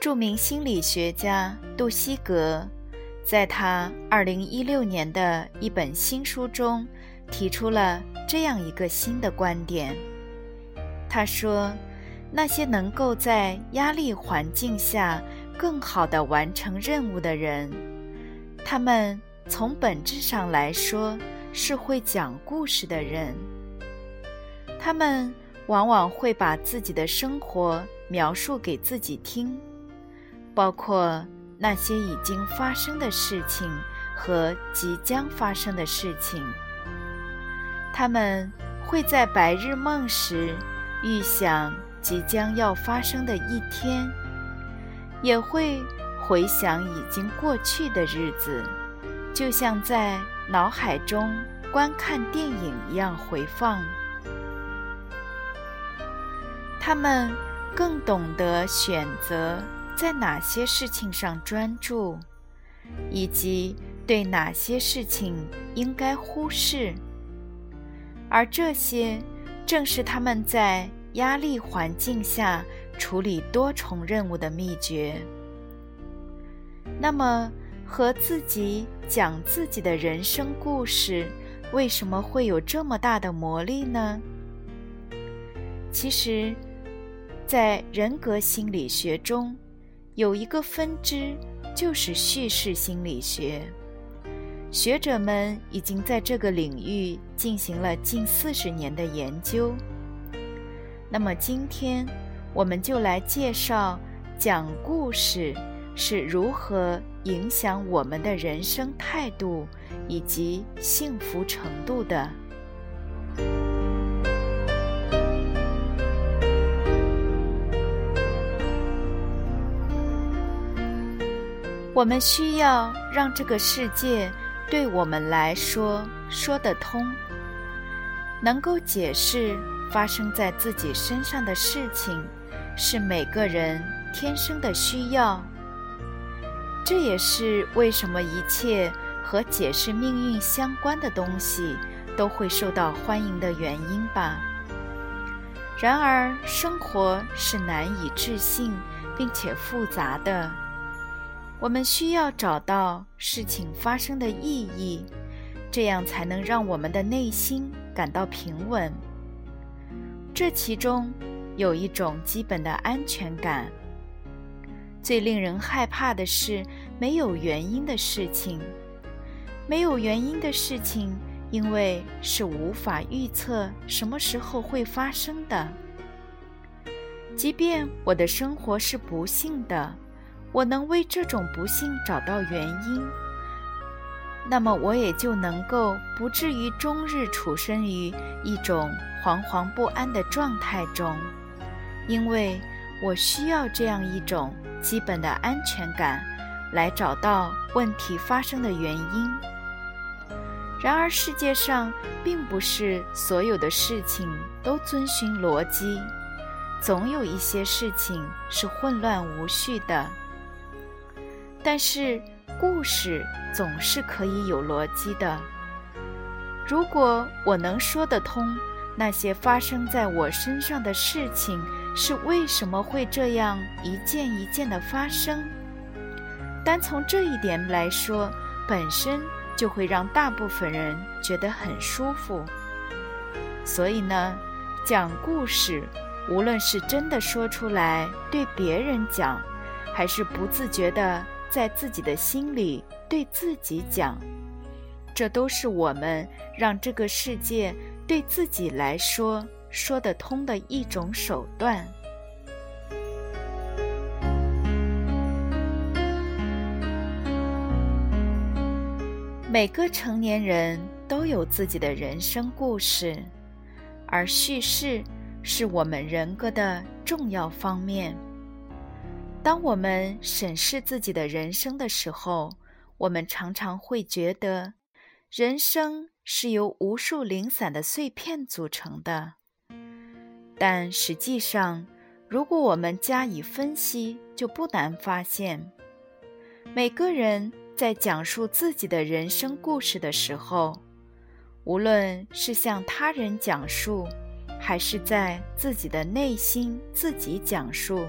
著名心理学家杜西格，在他二零一六年的一本新书中，提出了这样一个新的观点。他说：“那些能够在压力环境下更好地完成任务的人，他们从本质上来说是会讲故事的人。他们往往会把自己的生活描述给自己听。”包括那些已经发生的事情和即将发生的事情，他们会在白日梦时预想即将要发生的一天，也会回想已经过去的日子，就像在脑海中观看电影一样回放。他们更懂得选择。在哪些事情上专注，以及对哪些事情应该忽视，而这些正是他们在压力环境下处理多重任务的秘诀。那么，和自己讲自己的人生故事，为什么会有这么大的魔力呢？其实，在人格心理学中。有一个分支就是叙事心理学，学者们已经在这个领域进行了近四十年的研究。那么今天，我们就来介绍讲故事是如何影响我们的人生态度以及幸福程度的。我们需要让这个世界对我们来说说得通，能够解释发生在自己身上的事情，是每个人天生的需要。这也是为什么一切和解释命运相关的东西都会受到欢迎的原因吧。然而，生活是难以置信并且复杂的。我们需要找到事情发生的意义，这样才能让我们的内心感到平稳。这其中有一种基本的安全感。最令人害怕的是没有原因的事情。没有原因的事情，因为是无法预测什么时候会发生的。即便我的生活是不幸的。我能为这种不幸找到原因，那么我也就能够不至于终日处身于一种惶惶不安的状态中，因为我需要这样一种基本的安全感，来找到问题发生的原因。然而，世界上并不是所有的事情都遵循逻辑，总有一些事情是混乱无序的。但是，故事总是可以有逻辑的。如果我能说得通那些发生在我身上的事情是为什么会这样一件一件的发生，单从这一点来说，本身就会让大部分人觉得很舒服。所以呢，讲故事，无论是真的说出来对别人讲，还是不自觉的。在自己的心里对自己讲，这都是我们让这个世界对自己来说说得通的一种手段。每个成年人都有自己的人生故事，而叙事是我们人格的重要方面。当我们审视自己的人生的时候，我们常常会觉得，人生是由无数零散的碎片组成的。但实际上，如果我们加以分析，就不难发现，每个人在讲述自己的人生故事的时候，无论是向他人讲述，还是在自己的内心自己讲述，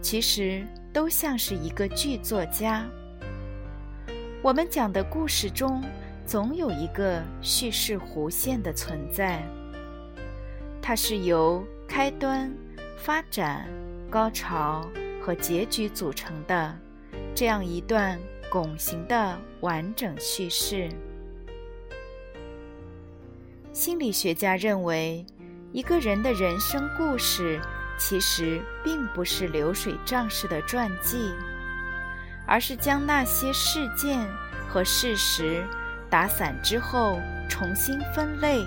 其实都像是一个剧作家。我们讲的故事中，总有一个叙事弧线的存在，它是由开端、发展、高潮和结局组成的，这样一段拱形的完整叙事。心理学家认为，一个人的人生故事其实并不是流水账式的传记，而是将那些事件和事实打散之后重新分类，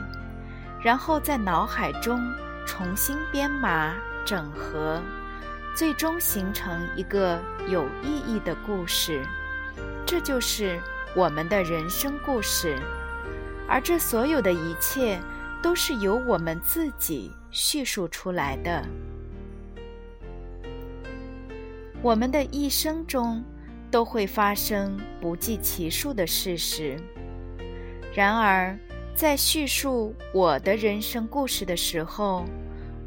然后在脑海中重新编码整合，最终形成一个有意义的故事。这就是我们的人生故事。而这所有的一切，都是由我们自己叙述出来的。我们的一生中，都会发生不计其数的事实。然而，在叙述我的人生故事的时候，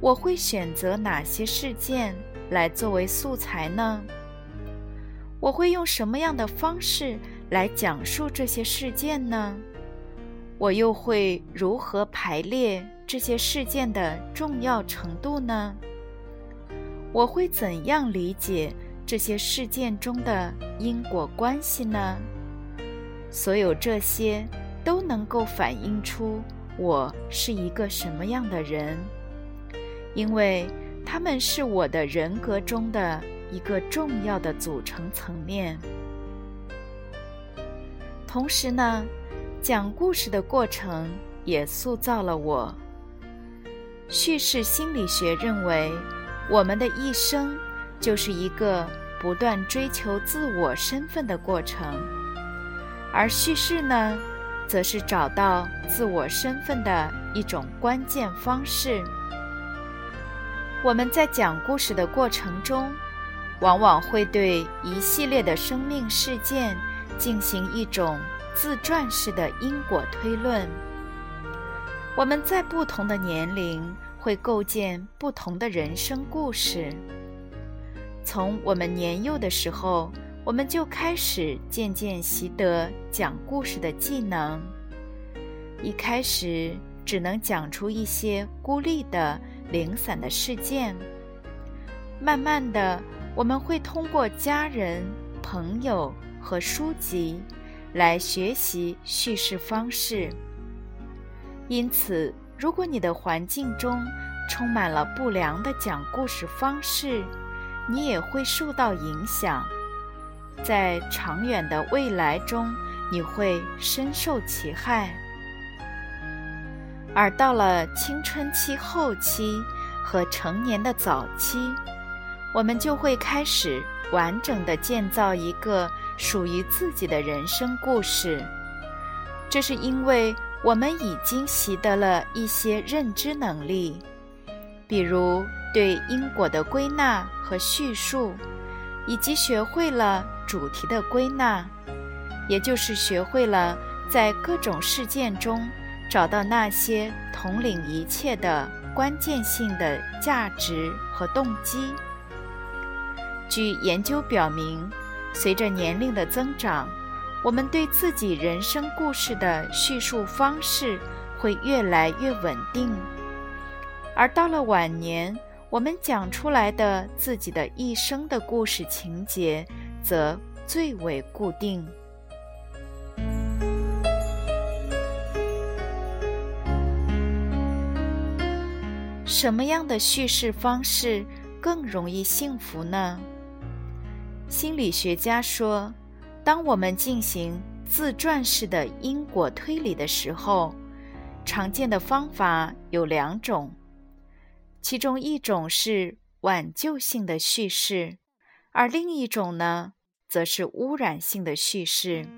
我会选择哪些事件来作为素材呢？我会用什么样的方式来讲述这些事件呢？我又会如何排列这些事件的重要程度呢？我会怎样理解这些事件中的因果关系呢？所有这些都能够反映出我是一个什么样的人，因为他们是我的人格中的一个重要的组成层面。同时呢？讲故事的过程也塑造了我。叙事心理学认为，我们的一生就是一个不断追求自我身份的过程，而叙事呢，则是找到自我身份的一种关键方式。我们在讲故事的过程中，往往会对一系列的生命事件进行一种。自传式的因果推论。我们在不同的年龄会构建不同的人生故事。从我们年幼的时候，我们就开始渐渐习得讲故事的技能。一开始只能讲出一些孤立的、零散的事件。慢慢的，我们会通过家人、朋友和书籍。来学习叙事方式。因此，如果你的环境中充满了不良的讲故事方式，你也会受到影响。在长远的未来中，你会深受其害。而到了青春期后期和成年的早期，我们就会开始完整的建造一个。属于自己的人生故事，这是因为我们已经习得了一些认知能力，比如对因果的归纳和叙述，以及学会了主题的归纳，也就是学会了在各种事件中找到那些统领一切的关键性的价值和动机。据研究表明。随着年龄的增长，我们对自己人生故事的叙述方式会越来越稳定，而到了晚年，我们讲出来的自己的一生的故事情节则最为固定。什么样的叙事方式更容易幸福呢？心理学家说，当我们进行自传式的因果推理的时候，常见的方法有两种。其中一种是挽救性的叙事，而另一种呢，则是污染性的叙事。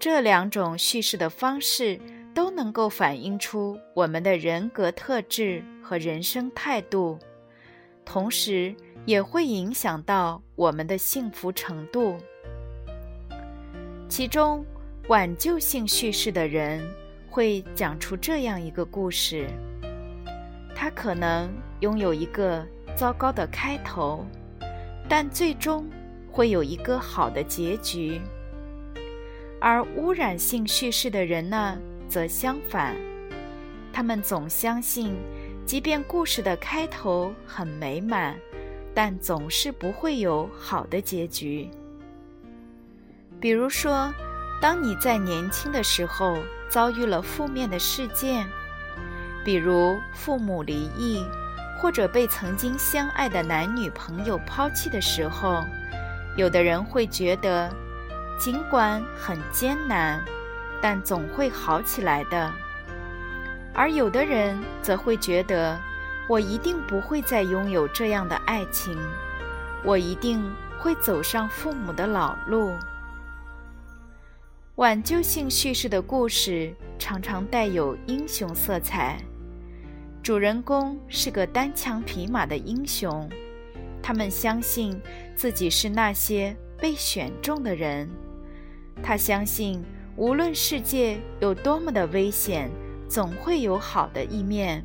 这两种叙事的方式都能够反映出我们的人格特质和人生态度，同时也会影响到我们的幸福程度。其中，挽救性叙事的人会讲出这样一个故事：他可能拥有一个糟糕的开头，但最终会有一个好的结局；而污染性叙事的人呢，则相反，他们总相信，即便故事的开头很美满，但总是不会有好的结局。比如说，当你在年轻的时候遭遇了负面的事件，比如父母离异，或者被曾经相爱的男女朋友抛弃的时候，有的人会觉得，尽管很艰难，但总会好起来的；而有的人则会觉得，我一定不会再拥有这样的爱情，我一定会走上父母的老路。挽救性叙事的故事常常带有英雄色彩，主人公是个单枪匹马的英雄，他们相信自己是那些被选中的人，他相信无论世界有多么的危险，总会有好的一面。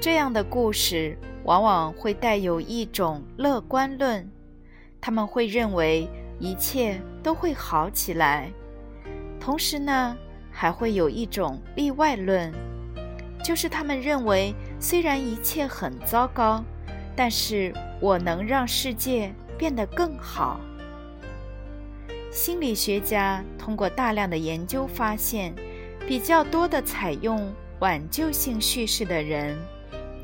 这样的故事往往会带有一种乐观论，他们会认为。一切都会好起来，同时呢，还会有一种例外论，就是他们认为，虽然一切很糟糕，但是我能让世界变得更好。心理学家通过大量的研究发现，比较多的采用挽救性叙事的人，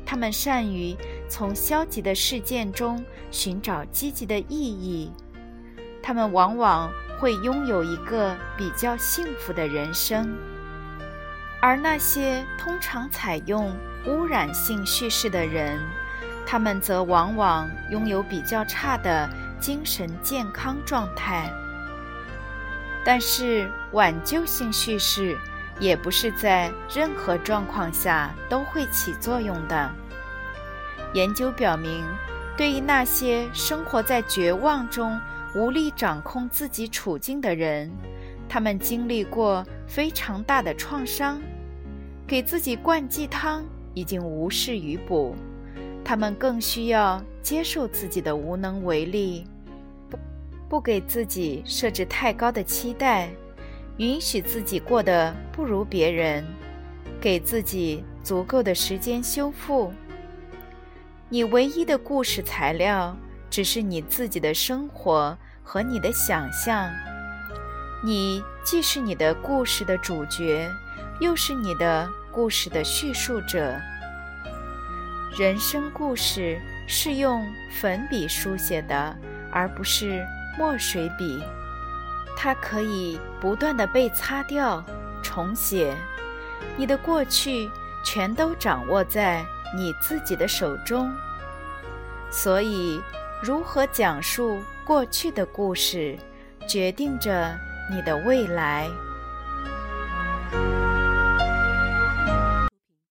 他们善于从消极的事件中寻找积极的意义。他们往往会拥有一个比较幸福的人生，而那些通常采用污染性叙事的人，他们则往往拥有比较差的精神健康状态。但是，挽救性叙事也不是在任何状况下都会起作用的。研究表明，对于那些生活在绝望中，无力掌控自己处境的人，他们经历过非常大的创伤，给自己灌鸡汤已经无事于补，他们更需要接受自己的无能为力，不不给自己设置太高的期待，允许自己过得不如别人，给自己足够的时间修复。你唯一的故事材料。只是你自己的生活和你的想象，你既是你的故事的主角，又是你的故事的叙述者。人生故事是用粉笔书写的，而不是墨水笔，它可以不断的被擦掉、重写。你的过去全都掌握在你自己的手中，所以。如何讲述过去的故事，决定着你的未来。